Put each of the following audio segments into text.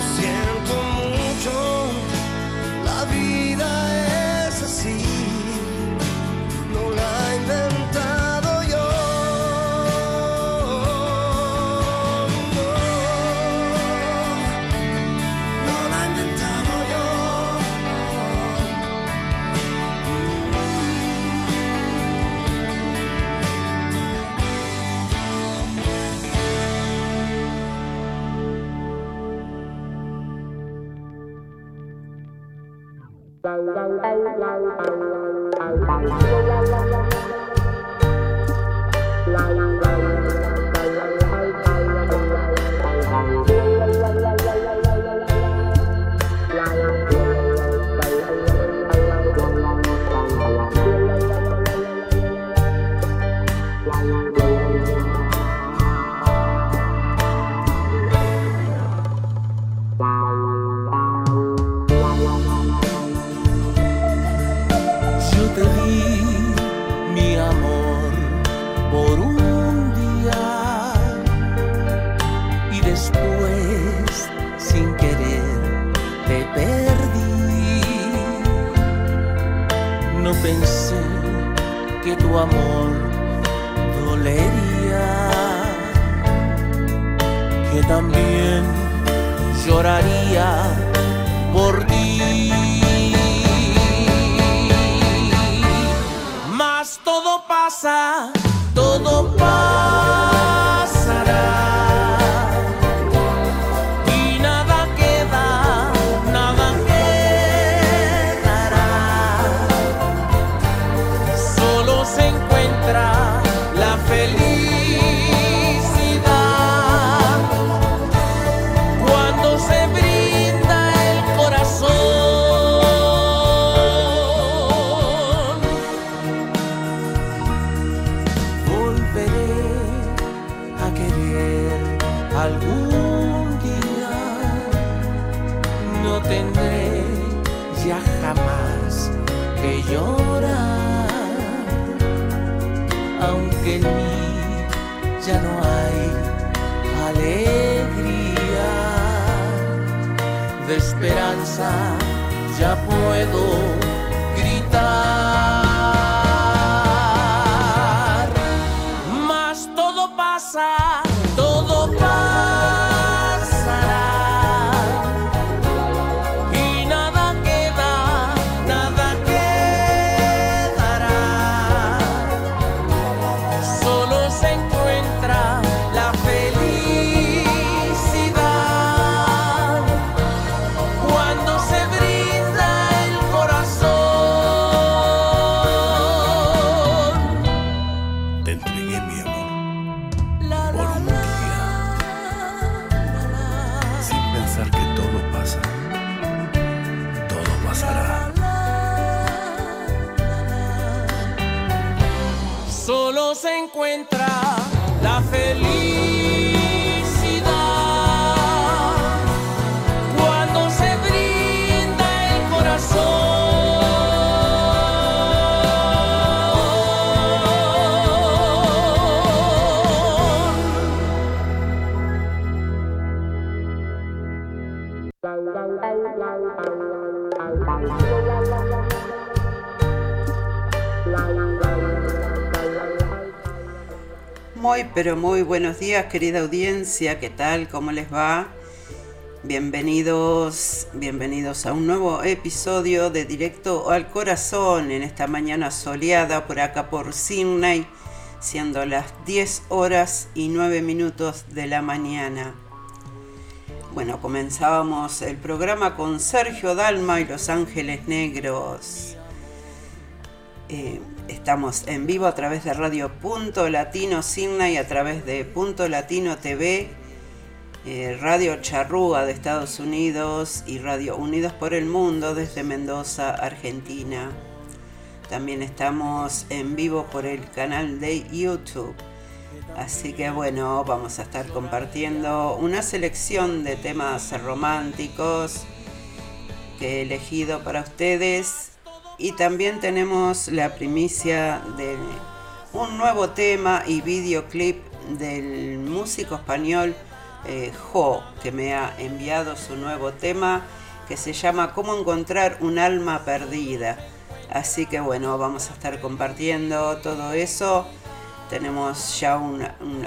Yeah. ya jamás que llorar, aunque en mí ya no hay alegría, de esperanza ya puedo gritar. Pero muy buenos días, querida audiencia. ¿Qué tal? ¿Cómo les va? Bienvenidos, bienvenidos a un nuevo episodio de Directo al Corazón en esta mañana soleada por acá por Sydney, siendo las 10 horas y 9 minutos de la mañana. Bueno, comenzábamos el programa con Sergio Dalma y Los Ángeles Negros. Eh, estamos en vivo a través de Radio Punto Latino Signa y a través de Punto Latino TV, eh, Radio Charrúa de Estados Unidos y Radio Unidos por el Mundo desde Mendoza, Argentina. También estamos en vivo por el canal de YouTube. Así que bueno, vamos a estar compartiendo una selección de temas románticos que he elegido para ustedes y también tenemos la primicia de un nuevo tema y videoclip del músico español eh, Jo, que me ha enviado su nuevo tema que se llama Cómo encontrar un alma perdida. Así que bueno, vamos a estar compartiendo todo eso. Tenemos ya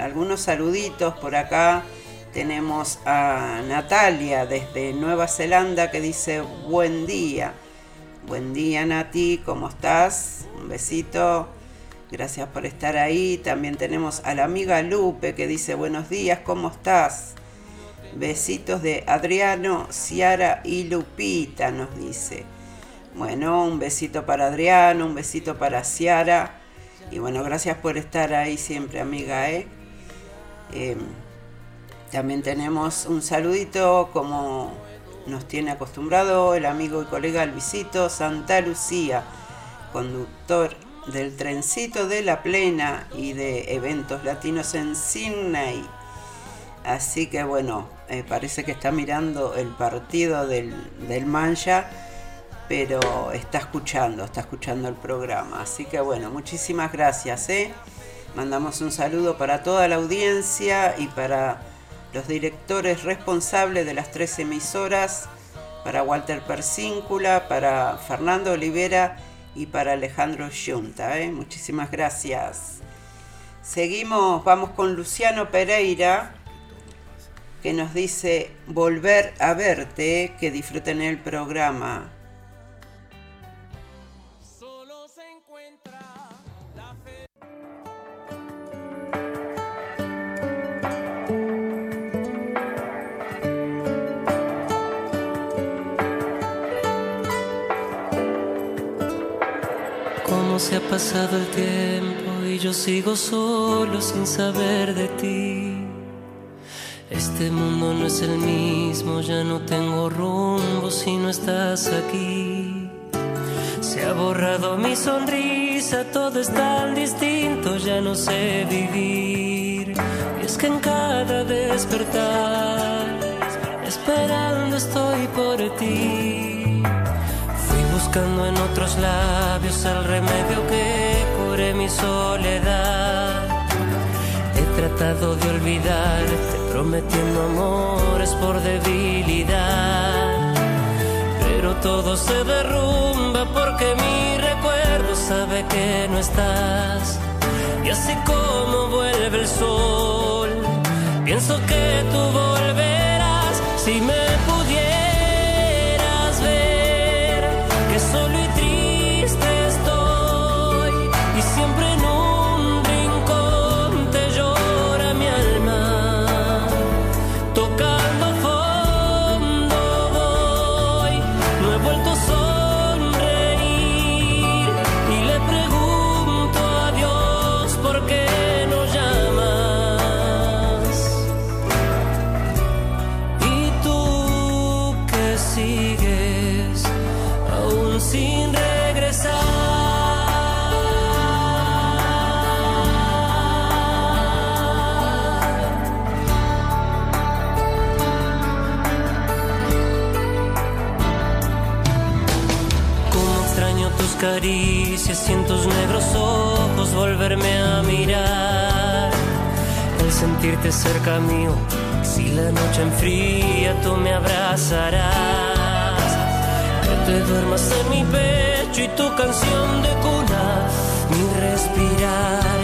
algunos saluditos por acá. Tenemos a Natalia desde Nueva Zelanda que dice buen día. Buen día Nati, ¿cómo estás? Un besito. Gracias por estar ahí. También tenemos a la amiga Lupe que dice buenos días, ¿cómo estás? Besitos de Adriano, Ciara y Lupita nos dice. Bueno, un besito para Adriano, un besito para Ciara. Y bueno, gracias por estar ahí siempre, amiga. ¿eh? Em, también tenemos un saludito, como nos tiene acostumbrado el amigo y colega Luisito Santa Lucía, conductor del trencito de la plena y de eventos latinos en Sydney. Así que bueno, eh, parece que está mirando el partido del, del Mancha pero está escuchando, está escuchando el programa. Así que bueno, muchísimas gracias. ¿eh? Mandamos un saludo para toda la audiencia y para los directores responsables de las tres emisoras, para Walter Persíncula, para Fernando Olivera y para Alejandro Yunta. ¿eh? Muchísimas gracias. Seguimos, vamos con Luciano Pereira, que nos dice volver a verte, que disfruten el programa. Se ha pasado el tiempo y yo sigo solo sin saber de ti. Este mundo no es el mismo, ya no tengo rumbo si no estás aquí. Se ha borrado mi sonrisa, todo es tan distinto, ya no sé vivir. Y es que en cada despertar, esperando estoy por ti buscando en otros labios el remedio que cure mi soledad. He tratado de olvidarte, prometiendo amores por debilidad. Pero todo se derrumba porque mi recuerdo sabe que no estás. Y así como vuelve el sol, pienso que tú volverás si me caricias y tus negros ojos volverme a mirar. El sentirte cerca mío, si la noche enfría tú me abrazarás. Que te duermas en mi pecho y tu canción de cuna, mi respirar.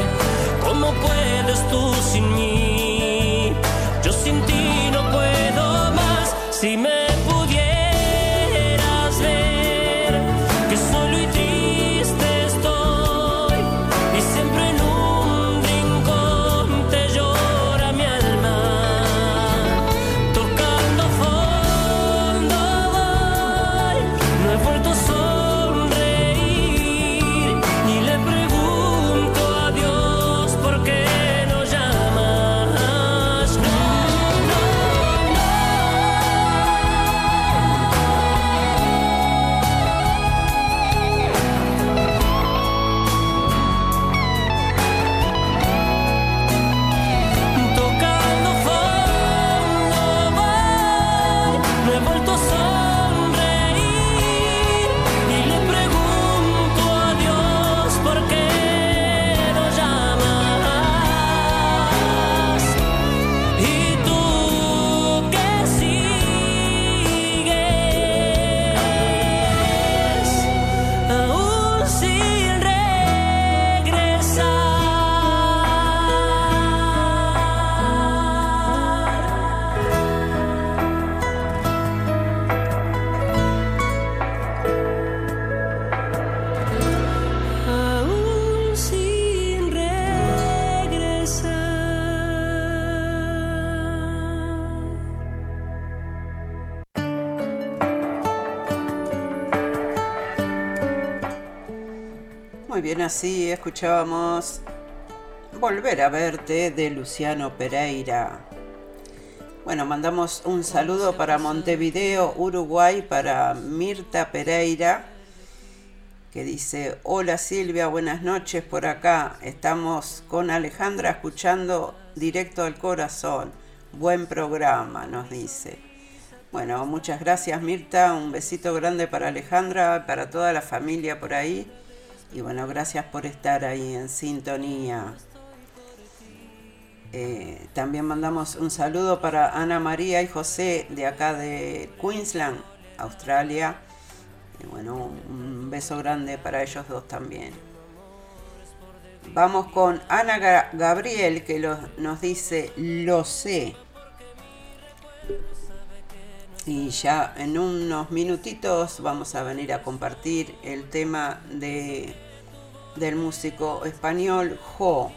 ¿Cómo puedes tú sin mí? Yo sin ti no puedo más. Si me así escuchábamos Volver a verte de Luciano Pereira. Bueno, mandamos un saludo para Montevideo, Uruguay, para Mirta Pereira, que dice, hola Silvia, buenas noches por acá. Estamos con Alejandra escuchando directo al corazón. Buen programa, nos dice. Bueno, muchas gracias Mirta, un besito grande para Alejandra, para toda la familia por ahí. Y bueno, gracias por estar ahí en sintonía. Eh, también mandamos un saludo para Ana María y José de acá de Queensland, Australia. Y bueno, un beso grande para ellos dos también. Vamos con Ana Gabriel que nos dice, lo sé. Y ya en unos minutitos vamos a venir a compartir el tema de, del músico español Jo.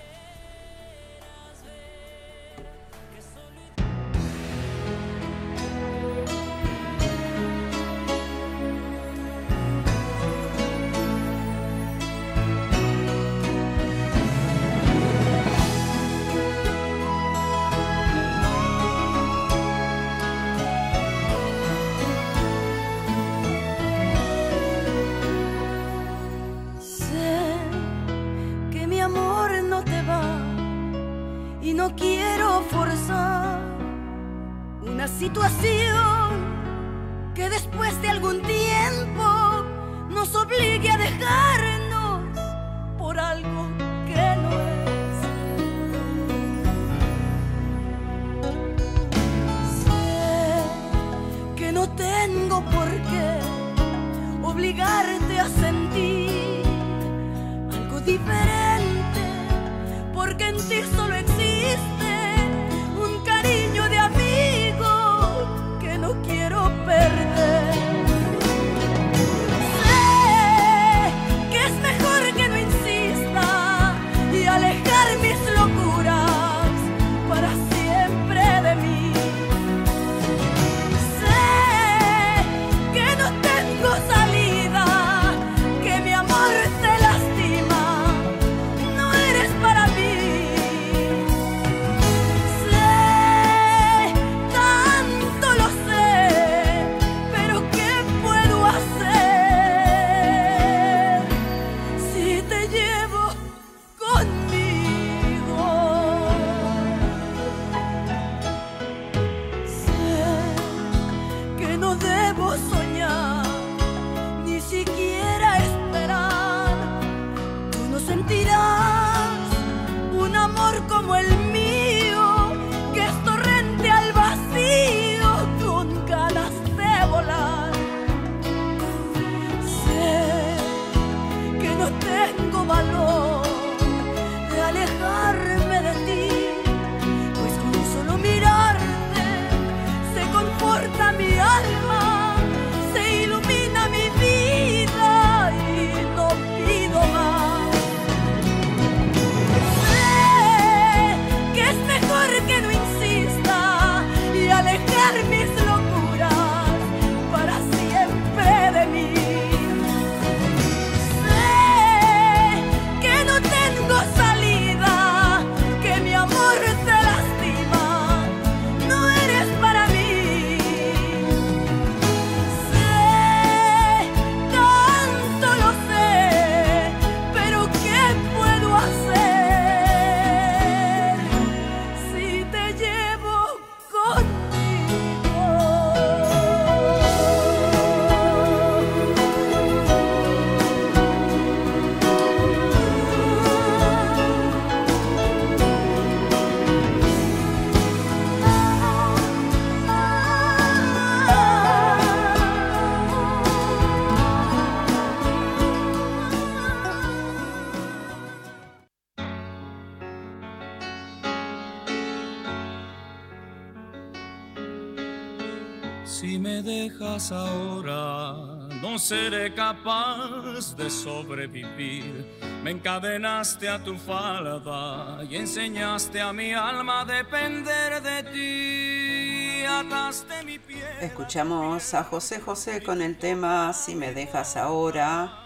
Seré capaz de sobrevivir. Me encadenaste a tu falda y enseñaste a mi alma a depender de ti. Ataste mi piel. Escuchamos a José José con el tema Si me dejas ahora.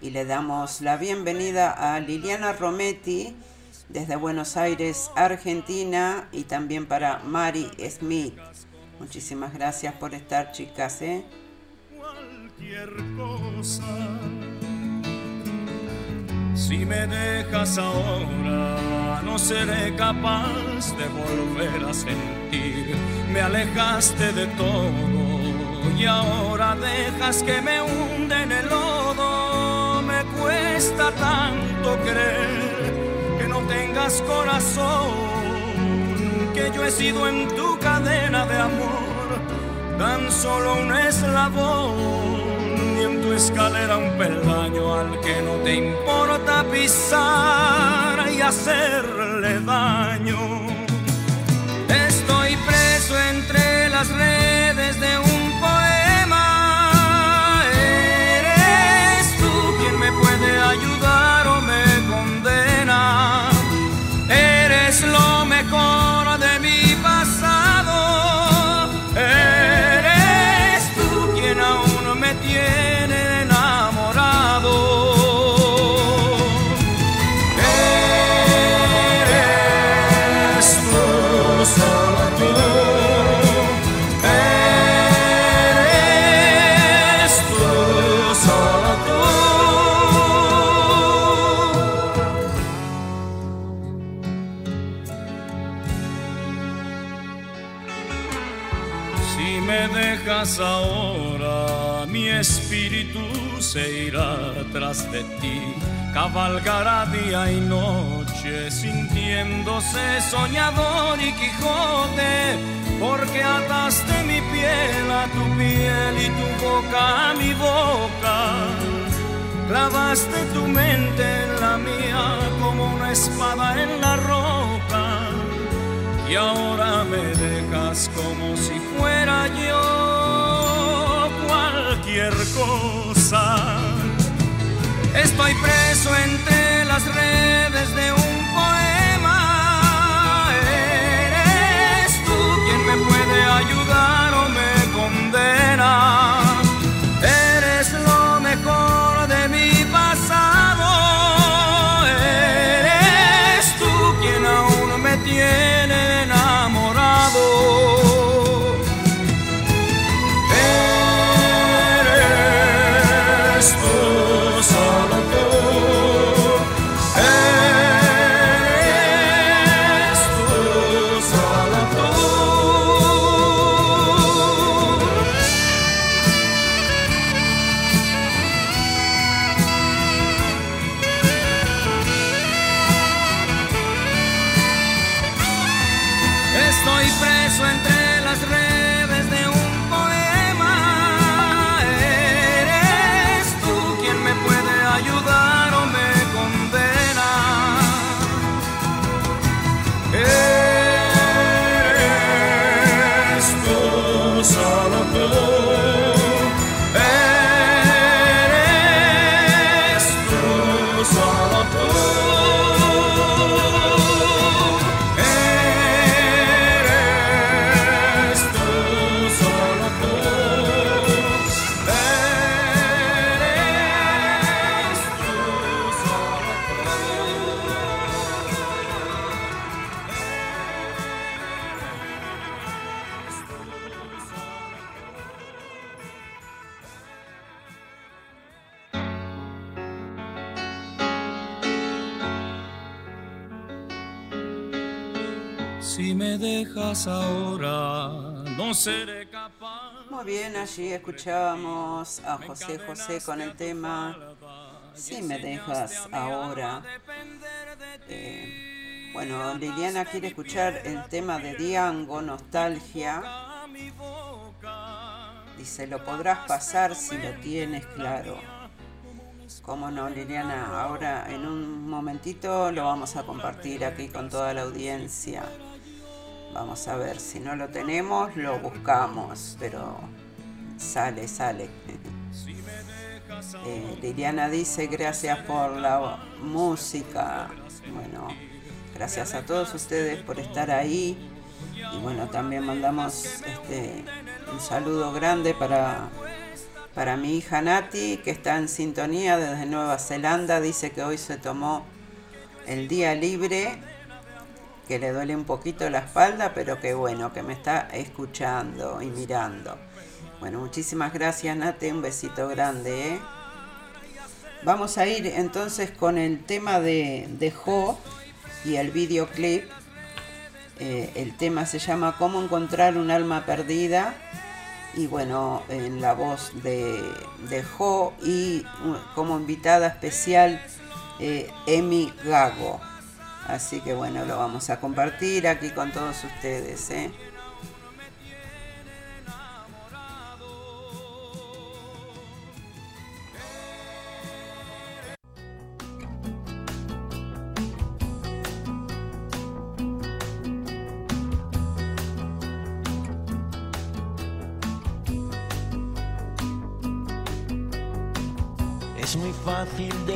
y le damos la bienvenida a Liliana Rometti desde Buenos Aires, Argentina y también para Mari Smith. Muchísimas gracias por estar chicas. ¿eh? Cualquier cosa. Si me dejas ahora, no seré capaz de volver a sentir. Me alejaste de todo y ahora dejas que me hunde en el lodo. Me cuesta tanto creer que no tengas corazón, yo he sido en tu cadena de amor tan solo un eslabón y en tu escalera un peldaño al que no te importa pisar y hacerle daño. Estoy preso entre las redes Cabalgará día y noche, sintiéndose soñador y Quijote, porque ataste mi piel a tu piel y tu boca a mi boca. Clavaste tu mente en la mía como una espada en la roca y ahora me dejas como si fuera yo cualquier cosa. Estoy preso entre las redes de un poema. Eres tú quien me puede ayudar o me condena. Allí escuchábamos a José José con el tema Si me dejas ahora. Eh, bueno, Liliana quiere escuchar el tema de Diango, Nostalgia. Dice, lo podrás pasar si lo tienes claro. Cómo no, Liliana, ahora en un momentito lo vamos a compartir aquí con toda la audiencia. Vamos a ver, si no lo tenemos, lo buscamos, pero sale, sale. Eh, Liliana dice, gracias por la música. Bueno, gracias a todos ustedes por estar ahí. Y bueno, también mandamos este, un saludo grande para Para mi hija Nati, que está en sintonía desde Nueva Zelanda, dice que hoy se tomó el día libre, que le duele un poquito la espalda, pero que bueno, que me está escuchando y mirando. Bueno, muchísimas gracias Nati, un besito grande. ¿eh? Vamos a ir entonces con el tema de, de Jo y el videoclip. Eh, el tema se llama Cómo encontrar un alma perdida. Y bueno, en la voz de, de Jo y como invitada especial eh, Emi Gago. Así que bueno, lo vamos a compartir aquí con todos ustedes. ¿eh?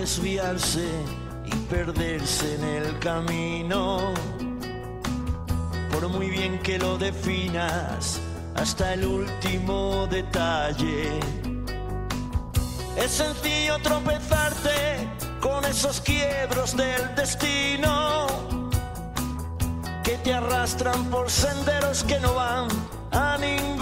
Desviarse y perderse en el camino. Por muy bien que lo definas, hasta el último detalle. Es sencillo tropezarte con esos quiebros del destino que te arrastran por senderos que no van a ninguna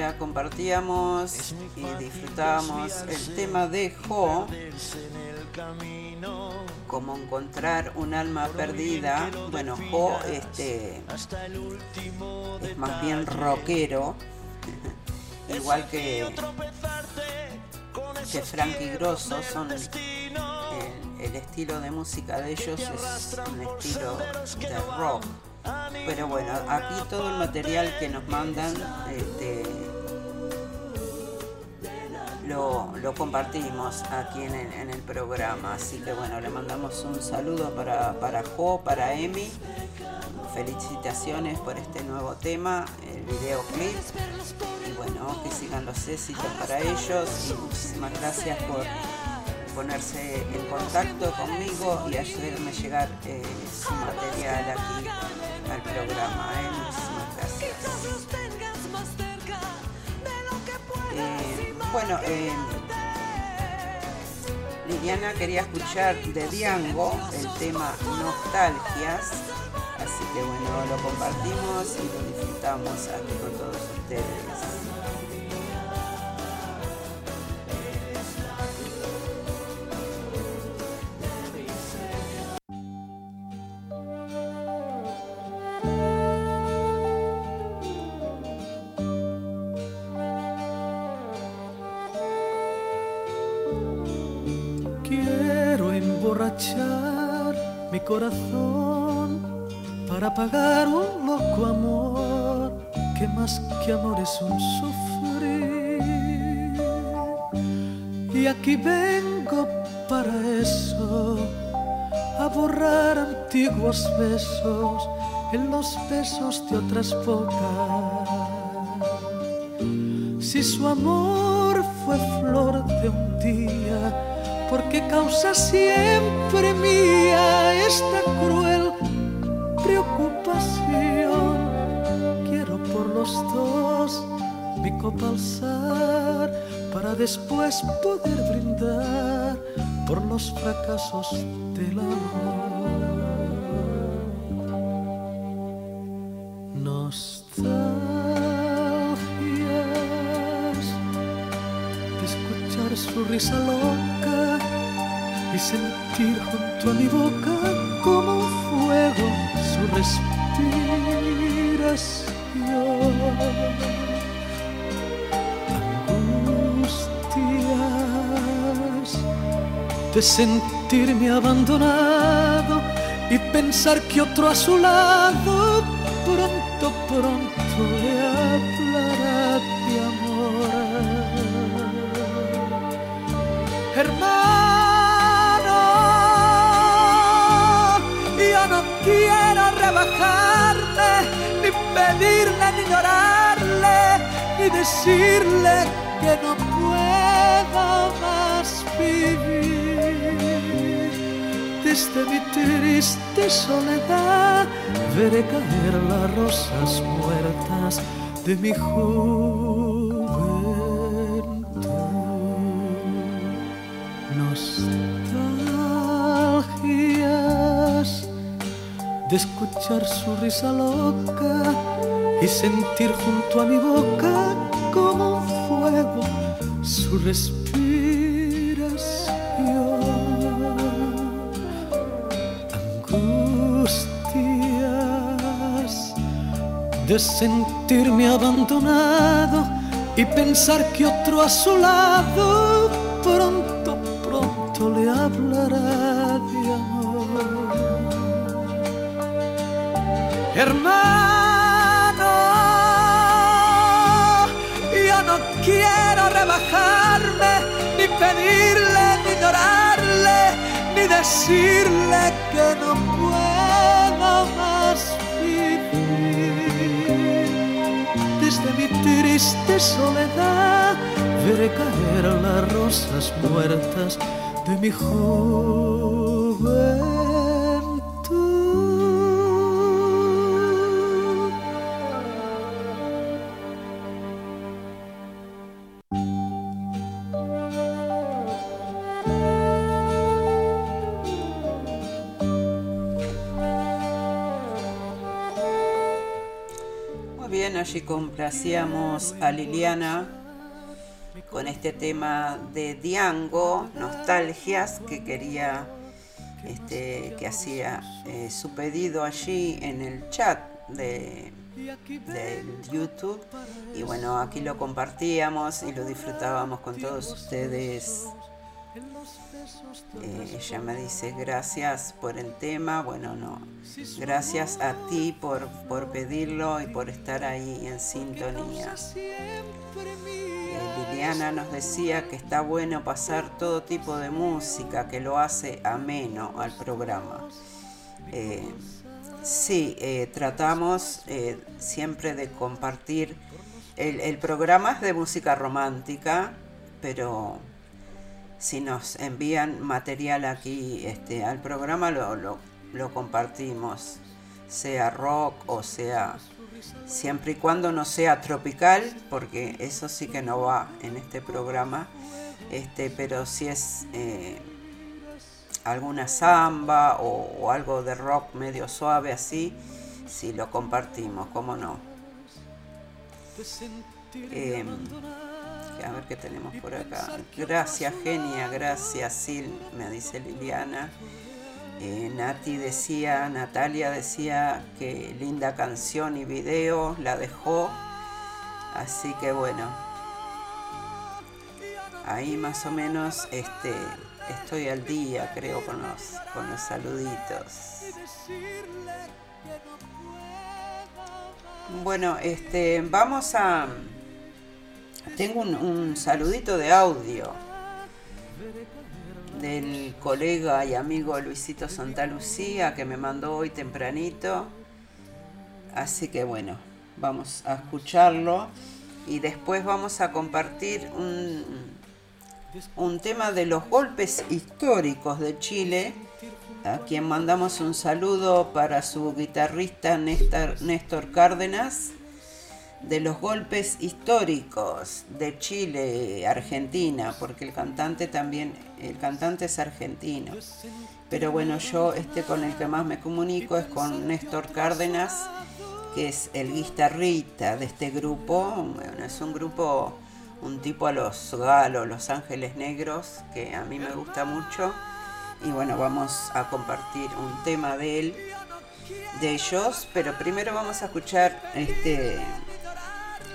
manera compartíamos y disfrutábamos. el tema de Jo, como encontrar un alma perdida. Bueno, Jo este, es más bien rockero, igual que, que Frankie Grosso, son el, el estilo de música de ellos es un estilo de rock. Pero bueno, aquí todo el material que nos mandan este, lo, compartimos aquí en el, programa. Así que bueno, le mandamos un saludo para, para Jo, para Emi. Felicitaciones por este nuevo tema, el videoclip. Y bueno, que sigan los éxitos para ellos. Y muchísimas gracias por ponerse en contacto conmigo y ayudarme a llegar eh, su material aquí al programa. ¿eh? Muchísimas gracias. Eh, bueno, eh, Liliana quería escuchar de Diango el tema Nostalgias, así que bueno, lo compartimos y lo disfrutamos aquí con todos ustedes. Corazón para pagar un loco amor que más que amor es un sufrir. Y aquí vengo para eso, a borrar antiguos besos en los besos de otras bocas. Si su amor fue flor de un día, porque causa siempre mía esta cruel preocupación. Quiero por los dos mi copa alzar para después poder brindar por los fracasos del amor. De sentirme abandonado y pensar que otro a su lado pronto, pronto le hablará de amor. Hermano, quiero rebajarle, ni pedirle, ni llorarle, ni decirle que no Desde mi triste soledad veré caer las rosas muertas de mi juventud. de escuchar su risa loca y sentir junto a mi boca como un fuego su respiración. De sentirme abandonado y pensar que otro a su lado pronto, pronto le hablará de amor. Hermano, yo no quiero rebajarme, ni pedirle, ni llorarle, ni decirle que no puedo más triste soledad veré caer las rosas muertas de mi joven. Complacíamos a Liliana con este tema de Diango, Nostalgias, que quería, este, que hacía eh, su pedido allí en el chat de, de YouTube. Y bueno, aquí lo compartíamos y lo disfrutábamos con todos ustedes. Eh, ella me dice gracias por el tema. Bueno, no. Gracias a ti por, por pedirlo y por estar ahí en sintonía. Eh, Liliana nos decía que está bueno pasar todo tipo de música que lo hace ameno al programa. Eh, sí, tratamos siempre de compartir. El, el programa es de música romántica, pero si nos envían material aquí este, al programa, lo, lo, compartimos, sea rock o sea, siempre y cuando no sea tropical, porque eso sí que no va en este programa, este, pero si es eh, alguna samba o, algo de rock medio suave así, si lo compartimos, cómo no. A ver qué tenemos por acá. Gracias, genia, gracias, Sil, me dice Liliana. Eh, Nati decía, Natalia decía que linda canción y video, la dejó. Así que bueno, ahí más o menos este, estoy al día, creo, con los, con los saluditos. Bueno, este, vamos a, tengo un, saludito de audio del colega y amigo Luisito Santa Lucía que me mandó hoy tempranito. Así que bueno, vamos a escucharlo y después vamos a compartir un, un tema de los golpes históricos de Chile, a quien mandamos un saludo para su guitarrista Néstor, Néstor Cárdenas de los golpes históricos de Chile, Argentina, porque el cantante también, el cantante es argentino. Pero bueno, yo este con el que más me comunico es con Néstor Cárdenas, que es el guitarrista de este grupo. Bueno, es un grupo, un tipo a los galos, los ángeles negros, que a mí me gusta mucho. Y bueno, vamos a compartir un tema de él, de ellos, pero primero vamos a escuchar este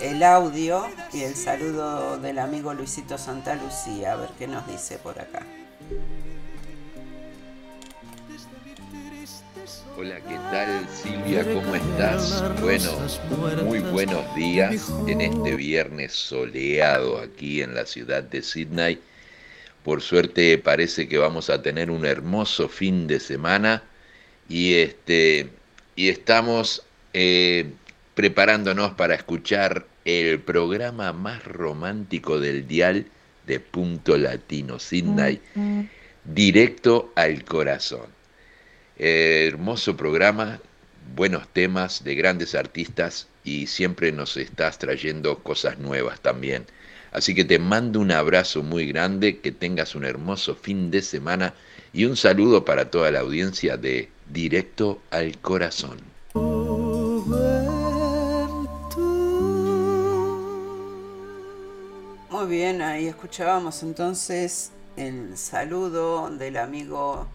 el audio y el saludo del amigo Luisito Santa Lucía, a ver qué nos dice por acá. Hola, ¿qué tal Silvia? ¿Cómo estás? Bueno, muy buenos días en este viernes soleado aquí en la ciudad de Sydney. Por suerte parece que vamos a tener un hermoso fin de semana y, este, y estamos eh, preparándonos para escuchar el programa más romántico del dial de Punto Latino Sydney, directo al corazón. hermoso programa, buenos temas de grandes artistas y siempre nos estás trayendo cosas nuevas también. Así que te mando un abrazo muy grande, que tengas un hermoso fin de semana y un saludo para toda la audiencia de Directo al Corazón. Bien, ahí escuchábamos entonces el saludo del amigo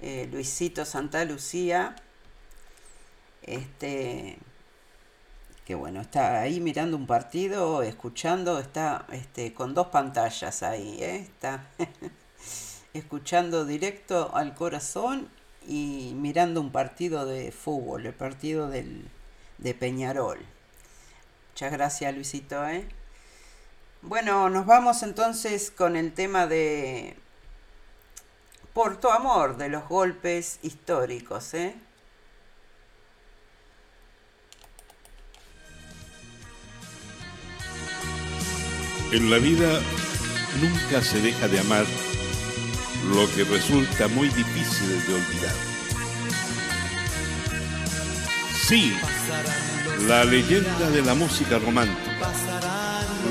eh, Luisito Santa Lucía. Este, que bueno, está ahí mirando un partido, escuchando, está este, con dos pantallas ahí, ¿eh? está escuchando directo al corazón y mirando un partido de fútbol, el partido del, de Peñarol. Muchas gracias Luisito, ¿eh? Bueno, nos vamos entonces con el tema de Por tu amor, de los golpes históricos, ¿eh? En la vida nunca se deja de amar lo que resulta muy difícil de olvidar. Sí, la leyenda de la música romántica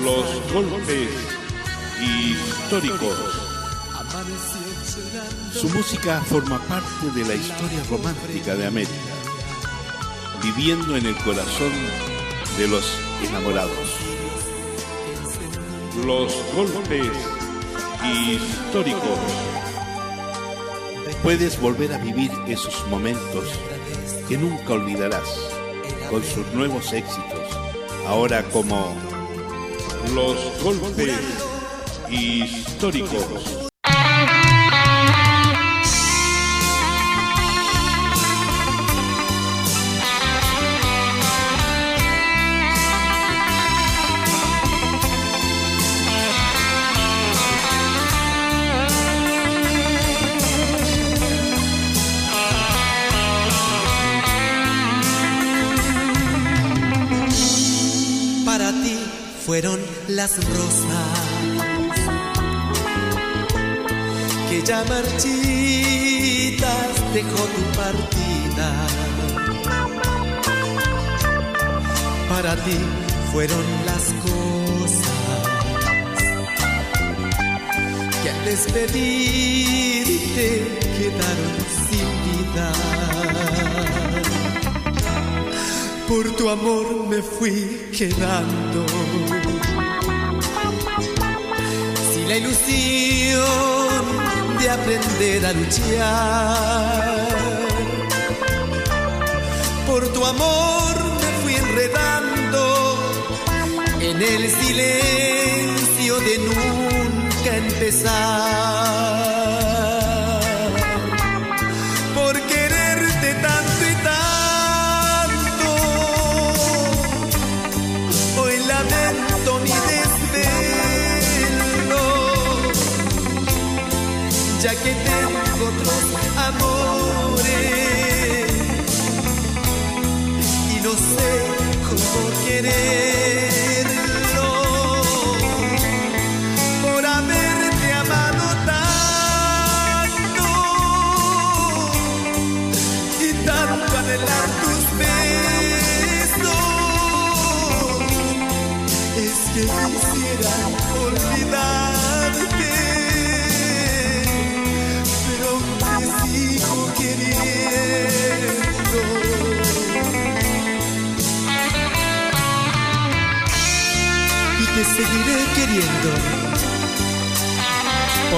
los golpes históricos. Su música forma parte de la historia romántica de América, viviendo en el corazón de los enamorados. Los golpes históricos. Puedes volver a vivir esos momentos que nunca olvidarás con sus nuevos éxitos, ahora como los golpes históricos. Las rosas que ya marchitas dejó tu partida. Para ti fueron las cosas que al despedirte quedaron sin vida. Por tu amor me fui quedando. La ilusión de aprender a luchar. Por tu amor me fui enredando en el silencio de nunca empezar.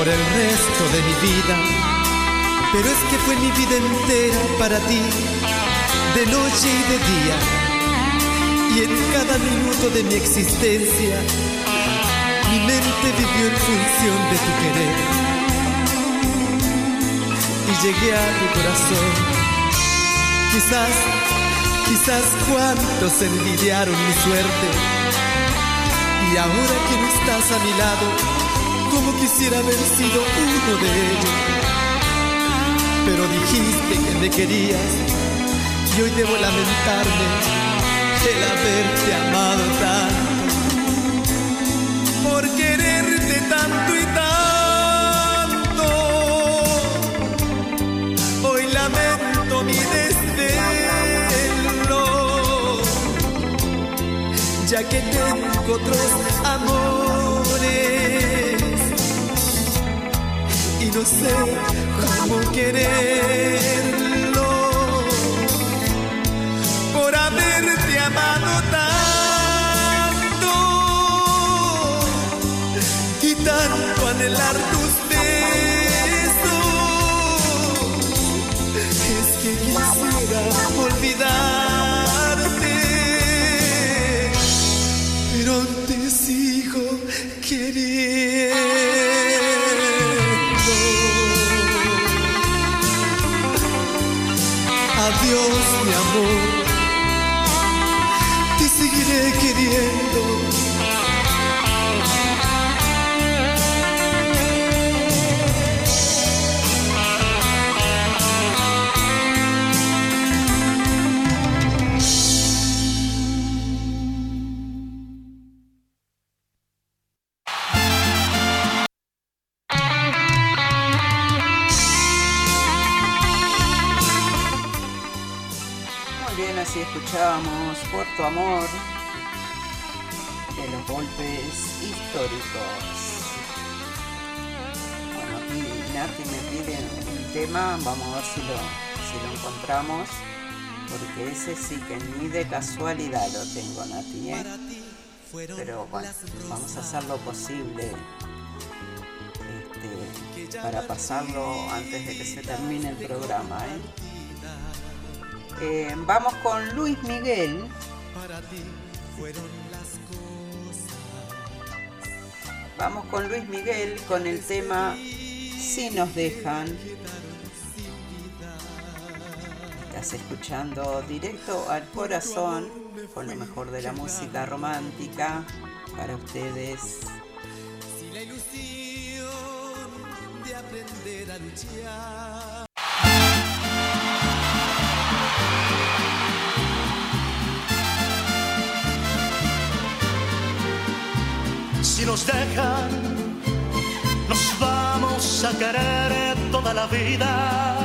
Por el resto de mi vida. Pero es que fue mi vida entera para ti, de noche y de día. Y en cada minuto de mi existencia, mi mente vivió en función de tu querer y llegué a tu corazón. Quizás, quizás cuántos envidiaron mi suerte. Y ahora que no estás a mi lado, como quisiera haber sido uno de ellos. Pero dijiste que me querías y hoy debo lamentarme el haberte amado tanto. Por quererte tanto y tanto hoy lamento mi desvelo, ya que tengo otros sé cómo quererlo mi si lo, si lo encontramos. Porque ese sí que ni de casualidad lo tengo, Nati, ¿eh? Pero bueno, vamos a hacer lo posible este, para pasarlo antes de que se termine el programa, ¿eh? Eh, vamos con Luis Miguel. Vamos con Luis Miguel con el tema Si nos dejan. Escuchando directo al corazón con lo mejor de la música romántica para ustedes. Si la ilusión de aprender a luchar. Si nos dejan, nos vamos a querer toda la vida.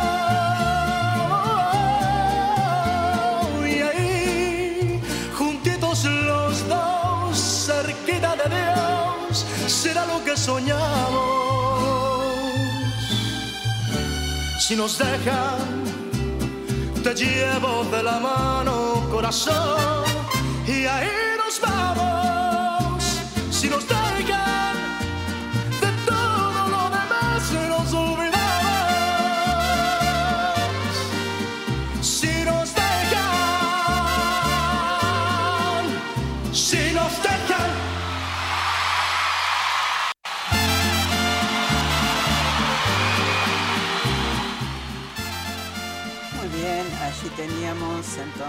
Será lo que soñamos. Si nos dejan, te llevo de la mano, corazón, y ahí nos vamos. Si nos dejan,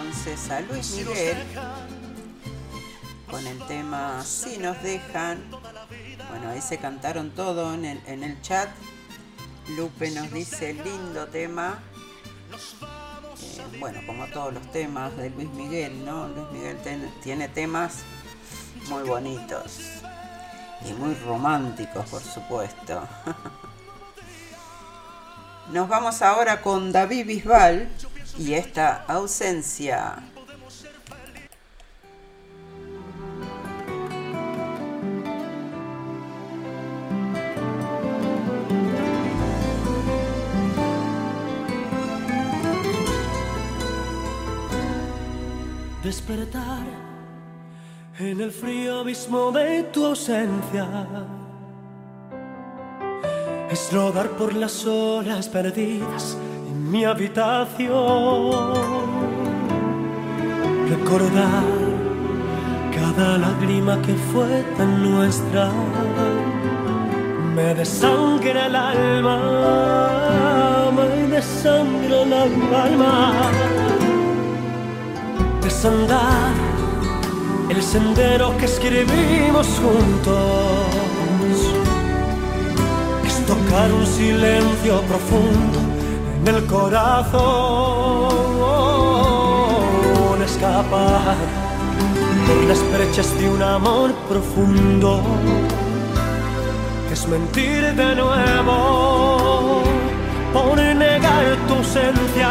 entonces a Luis Miguel con el tema Si nos dejan. Bueno, ahí se cantaron todo en el, en el chat. Lupe nos dice lindo tema. Eh, bueno, como todos los temas de Luis Miguel, ¿no? Luis Miguel tiene temas muy bonitos y muy románticos, por supuesto. Nos vamos ahora con David Bisbal y esta ausencia. Despertar en el frío abismo de tu ausencia es rodar por las horas perdidas mi habitación. Recordar cada lágrima que fue tan nuestra me desangra el alma, me desangra el alma. Desandar el sendero que escribimos juntos es tocar un silencio profundo en el corazón, escapar por las brechas de un amor profundo, es mentir de nuevo por negar tu ausencia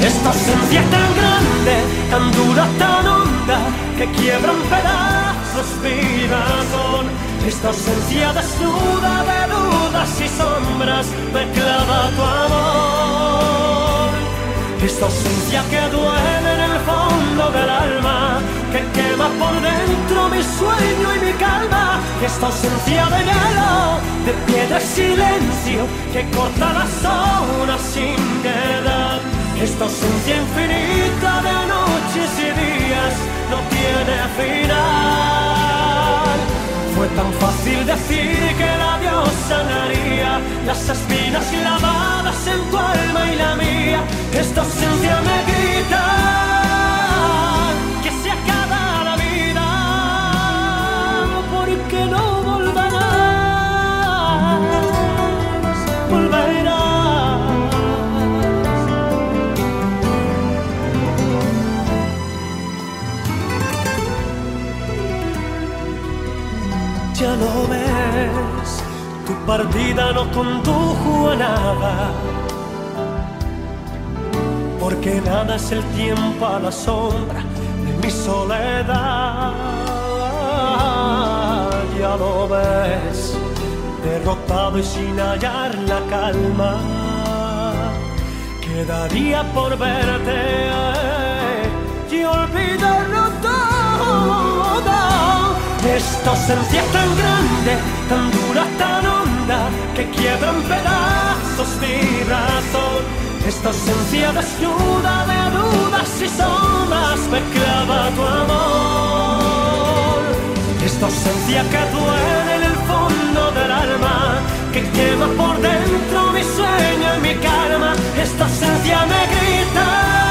Esta ausencia tan grande, tan dura, tan honda, que quiebra en pedazos mi razón. Esta ausencia desnuda de dudas y sombras me clava tu amor. Esta ausencia que duele en el fondo del alma, que quema por dentro mi sueño y mi calma. Esta ausencia de hielo, de piedra y silencio, que corta las horas sin piedad. Esta ausencia infinita de noches y días no tiene final. Fue tan fácil decir que la Dios sanaría las espinas clavadas en tu alma y la mía. Esta ausencia me grita partida no condujo a nada. Porque nada es el tiempo a la sombra de mi soledad. Ya lo ves, derrotado y sin hallar la calma. Quedaría por verte y olvidarlo todo. Esta ausencia tan grande, tan dura, tan honda, que quiebra en pedazos mi razón. Esta ausencia desnuda de dudas y sombras me clava tu amor. Esta ausencia que duele en el fondo del alma, que quema por dentro mi sueño y mi calma. Esta ausencia me grita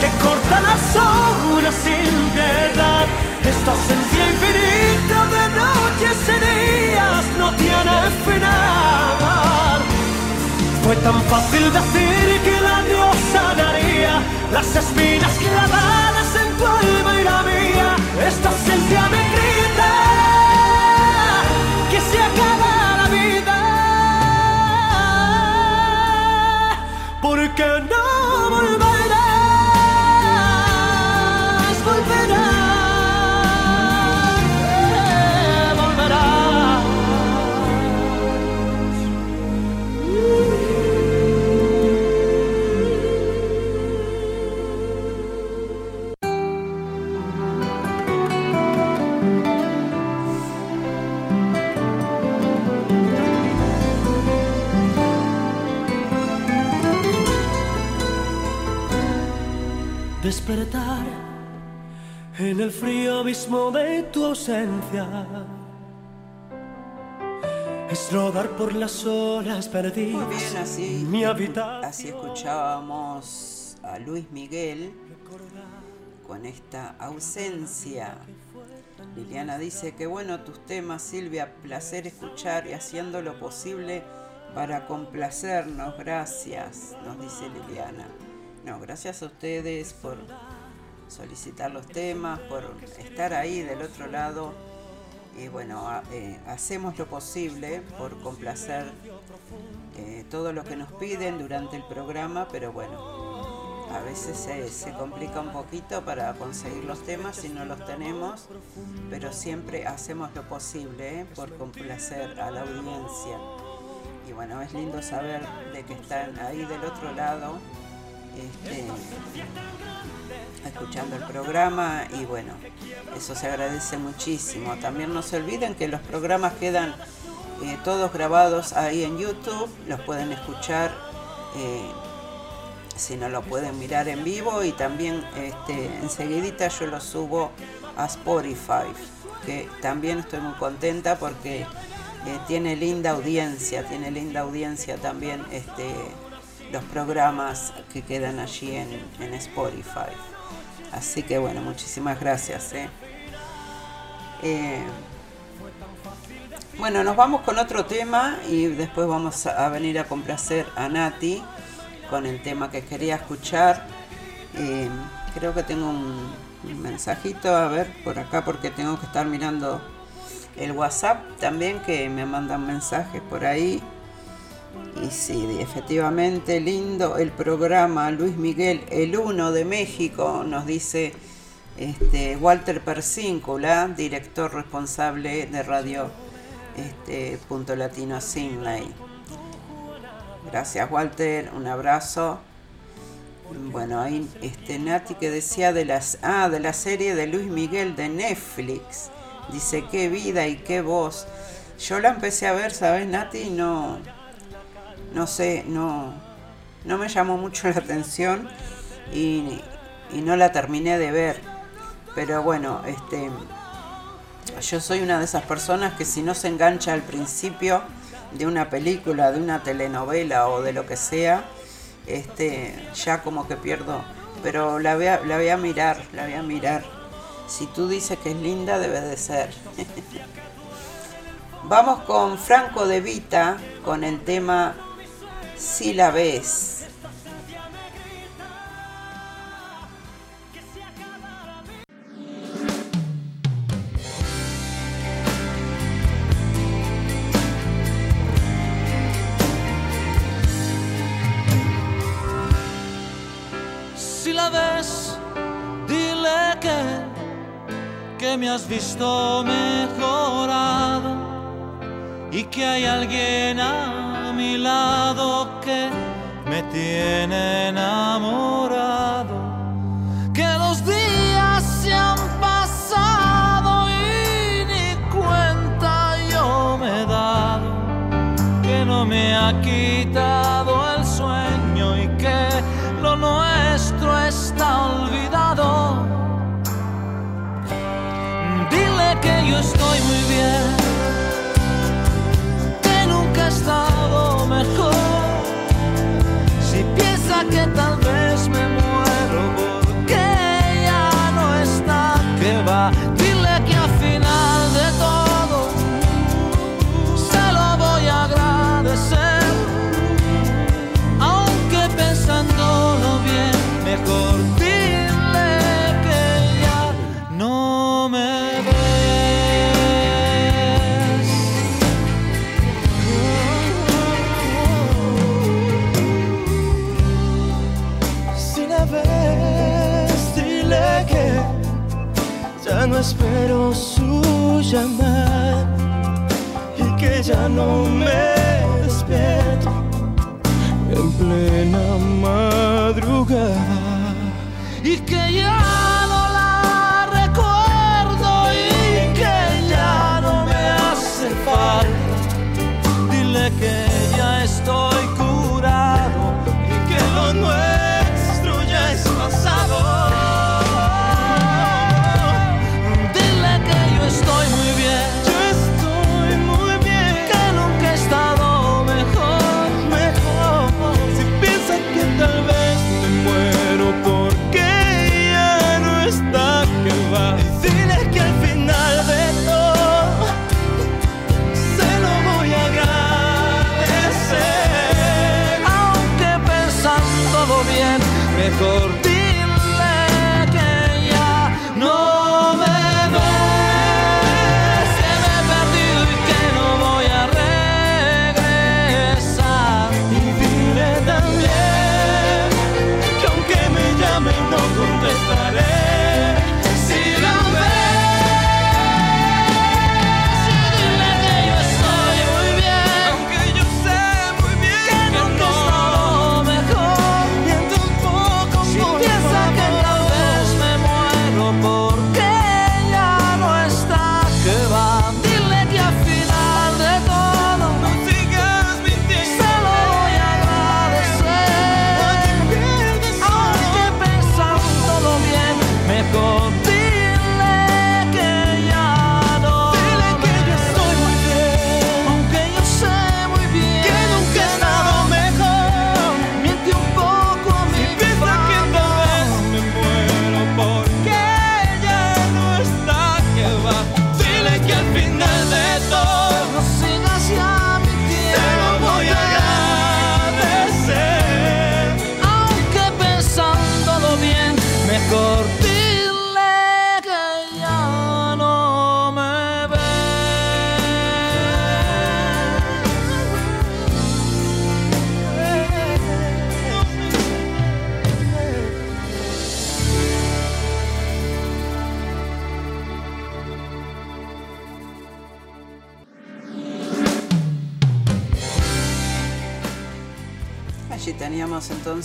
que corta las horas sin piedad. Esta ausencia infinita de noches y días no tiene final. Fue tan fácil decir que la diosa daría las espinas clavadas en tu alma y la mía. Esta ausencia me grita que se acaba la vida. Porque no Despertar en el frío abismo de tu ausencia es rodar por las olas perdidas. Muy bien, así, mi habitación. así escuchábamos a Luis Miguel con esta ausencia. Liliana dice que bueno tus temas, Silvia, placer escuchar y haciendo lo posible para complacernos. Gracias, nos dice Liliana. No, gracias a ustedes por solicitar los temas, por estar ahí del otro lado. Y bueno, eh, hacemos lo posible por complacer eh, todo lo que nos piden durante el programa, pero bueno, a veces se, se complica un poquito para conseguir los temas si no los tenemos, pero siempre hacemos lo posible eh, por complacer a la audiencia. Y bueno, es lindo saber de que están ahí del otro lado este, escuchando el programa y bueno, eso se agradece muchísimo. También no se olviden que los programas quedan eh, todos grabados ahí en YouTube, los pueden escuchar eh, si no lo pueden mirar en vivo y también este, enseguidita yo lo subo a Spotify, que también estoy muy contenta porque eh, tiene linda audiencia, tiene linda audiencia también este, los programas que quedan allí en, Spotify. Así que bueno, muchísimas gracias. ¿eh? Eh, bueno, nos vamos con otro tema y después vamos a venir a complacer a Nati con el tema que quería escuchar. Eh, creo que tengo un mensajito, a ver, por acá porque tengo que estar mirando el WhatsApp también que me mandan mensajes por ahí. Y sí, efectivamente, lindo el programa Luis Miguel, el uno de México, nos dice este, Walter Persíncula, director responsable de Radio este, Punto Latino Sydney. Gracias Walter, un abrazo. Bueno, ahí este Nati que decía de las ah, de la serie de Luis Miguel de Netflix. Dice qué vida y qué voz. Yo la empecé a ver, ¿sabes, Nati? No no sé, no no me llamó mucho la atención y, y no la terminé de ver. Pero bueno, este yo soy una de esas personas que si no se engancha al principio de una película, de una telenovela o de lo que sea, este, ya como que pierdo. Pero la voy, a, la voy a mirar, la voy a mirar. Si tú dices que es linda, debe de ser. Vamos con Franco de Vita con el tema Si la ves. Si la ves, dile que, que me has visto mejorado y que hay alguien a mi lado que me tiene enamorado. Que los días se han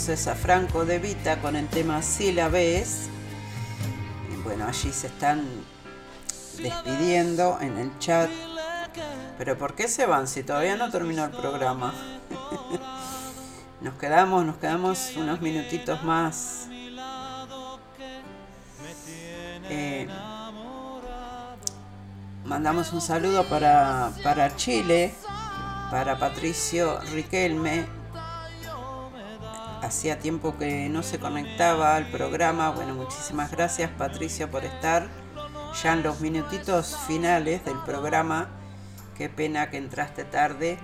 entonces a Franco de Vita con el tema Si la ves. Bueno, allí se están despidiendo en el chat. Pero ¿por qué se van si todavía no terminó el programa? nos quedamos, nos quedamos unos minutitos más. Eh, mandamos un saludo para, para Chile, para Patricio Riquelme. Hacía tiempo que no se conectaba al programa. Bueno, muchísimas gracias Patricio por estar ya en los minutitos finales del programa. Qué pena que entraste tarde.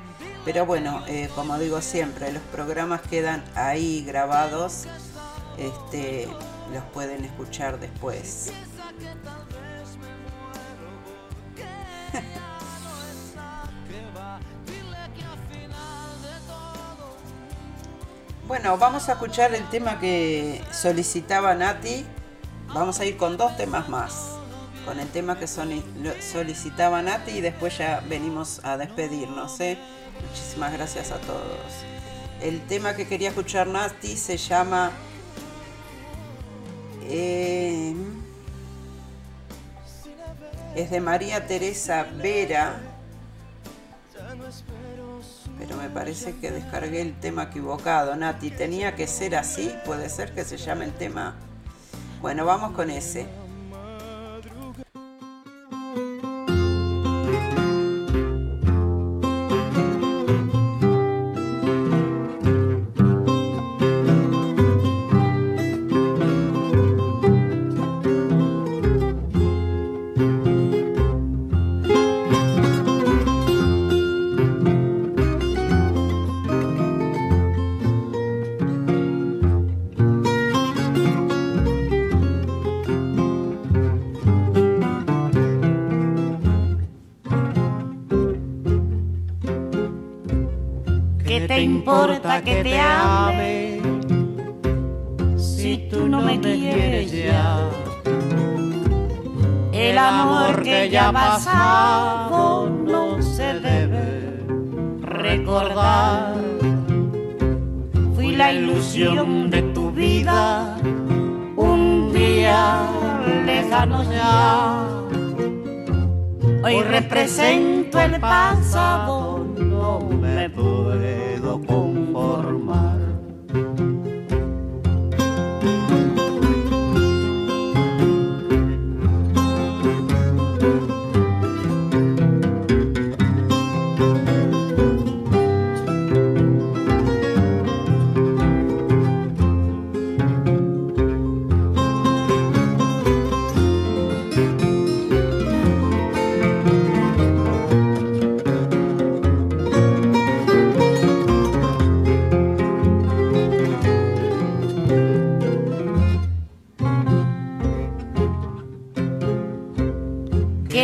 Pero bueno, eh, como digo siempre, los programas quedan ahí grabados. Este, los pueden escuchar después. Bueno, vamos a escuchar el tema que solicitaba Nati. Vamos a ir con dos temas más. Con el tema que solicitaba Nati y después ya venimos a despedirnos. ¿eh? Muchísimas gracias a todos. El tema que quería escuchar Nati se llama... Eh, es de María Teresa Vera pero me parece que descargué el tema equivocado. Nati, tenía que ser así, puede ser que se llame el tema. Bueno, vamos con ese. Que te ame si tú no me quieres ya. El amor que ya pasado no se debe recordar. Fui la ilusión de tu vida un día lejano ya. Hoy represento el pasado,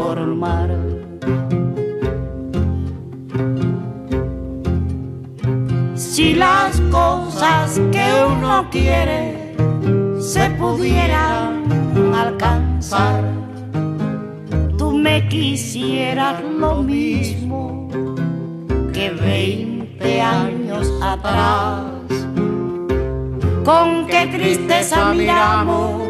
conformar. Si las cosas que uno quiere se pudieran alcanzar, tú me quisieras lo mismo que 20 años atrás. Con qué tristeza miramos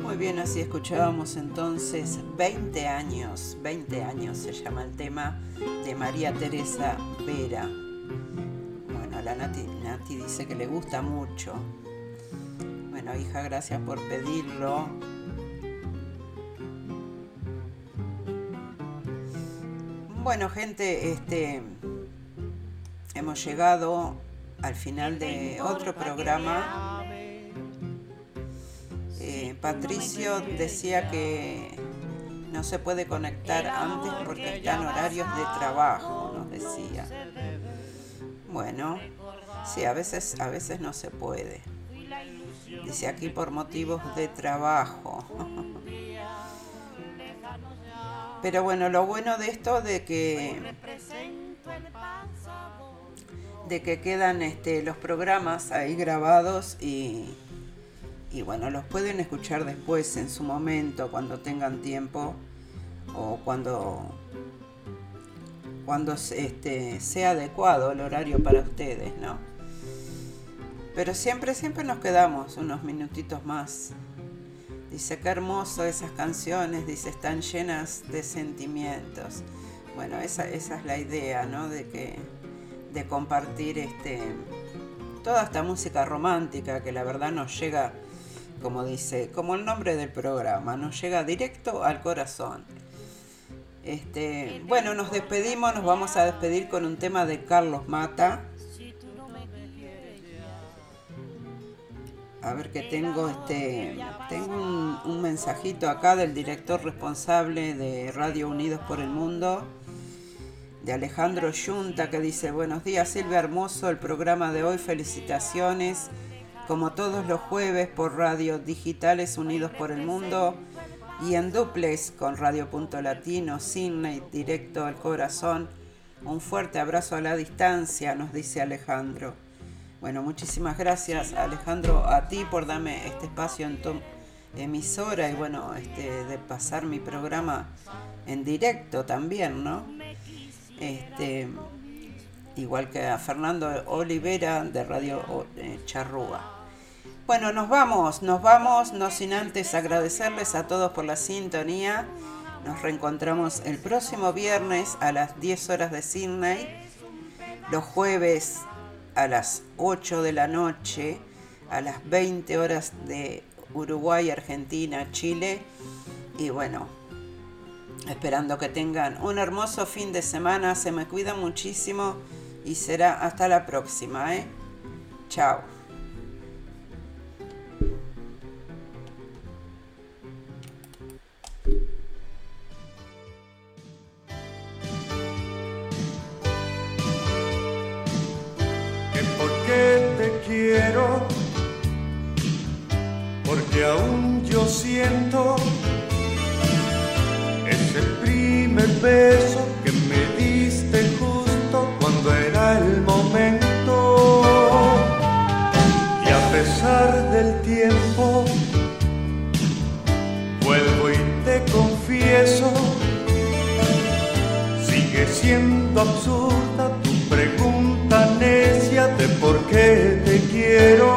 Muy bien, así escuchábamos entonces 20 años, 20 años se llama el tema de María Teresa Vera. La Nati, Nati dice que le gusta mucho. Bueno, hija, gracias por pedirlo. Bueno, gente, este hemos llegado al final de otro programa. Eh, Patricio decía que no se puede conectar antes porque están horarios de trabajo, nos decía. Bueno, sí, a veces, a veces no se puede. Dice aquí por motivos de trabajo. Pero bueno, lo bueno de esto de que de que quedan este, los programas ahí grabados y, y bueno, los pueden escuchar después en su momento, cuando tengan tiempo o cuando, cuando este, sea adecuado el horario para ustedes, ¿no? Pero siempre, siempre nos quedamos unos minutitos más. Dice, qué hermoso esas canciones, dice, están llenas de sentimientos. Bueno, esa, es la idea, ¿no? De que de compartir este toda esta música romántica que la verdad nos llega como dice, como el nombre del programa, nos llega directo al corazón. Este, bueno, nos despedimos, nos vamos a despedir con un tema de Carlos Mata. A ver que tengo este tengo un, un mensajito acá del director responsable de Radio Unidos por el Mundo, de Alejandro Yunta, que dice, buenos días Silvia Hermoso, el programa de hoy, felicitaciones. Como todos los jueves por Radio Digitales Unidos por el Mundo y en duplex con Radio Punto Latino, Sydney, directo al corazón. Un fuerte abrazo a la distancia, nos dice Alejandro. Bueno, muchísimas gracias Alejandro a ti por darme este espacio en tu emisora y bueno, este, de pasar mi programa en directo también, ¿no? Este, igual que a Fernando Olivera de Radio eh, Charrúa. Bueno, nos vamos, nos vamos, no sin antes agradecerles a todos por la sintonía. Nos reencontramos el próximo viernes a las 10 horas de Sydney, los jueves a las 8 de la noche, a las 20 horas de Uruguay, Argentina, Chile. Y bueno, esperando que tengan un hermoso fin de semana, se me cuida muchísimo y será hasta la próxima, ¿eh? Chao. Porque aún yo siento ese primer beso siendo absurda tu pregunta necia de por qué te quiero.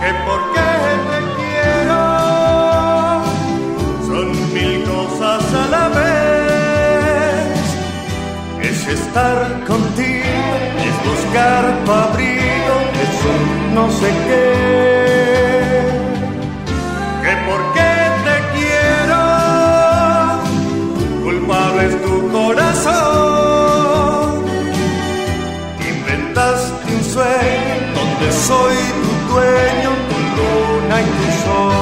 Que por qué te quiero son mil cosas a la vez. Es estar contigo, es buscar tu abrigo, es un no sé qué. corazón. Inventaste un sueño donde soy tu dueño, tu luna y tu sol.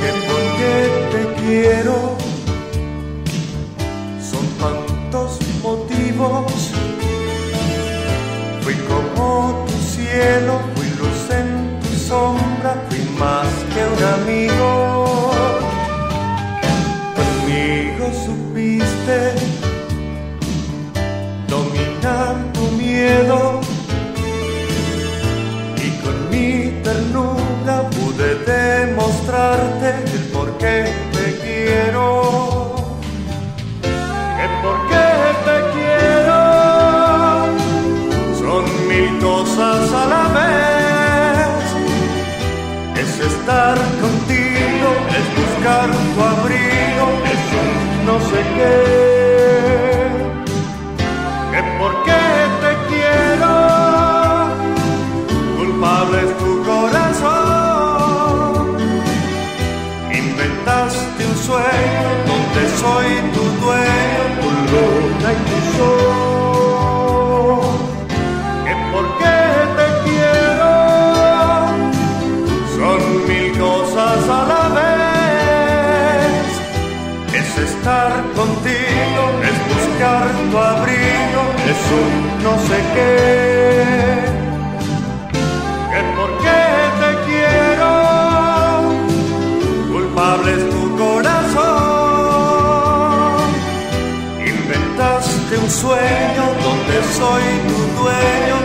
Que porque te quiero son tantos motivos. Fui como tu cielo un amigo. No qué. Que por qué te quiero, culpable es tu corazón. Inventaste un sueño donde soy tu dueño,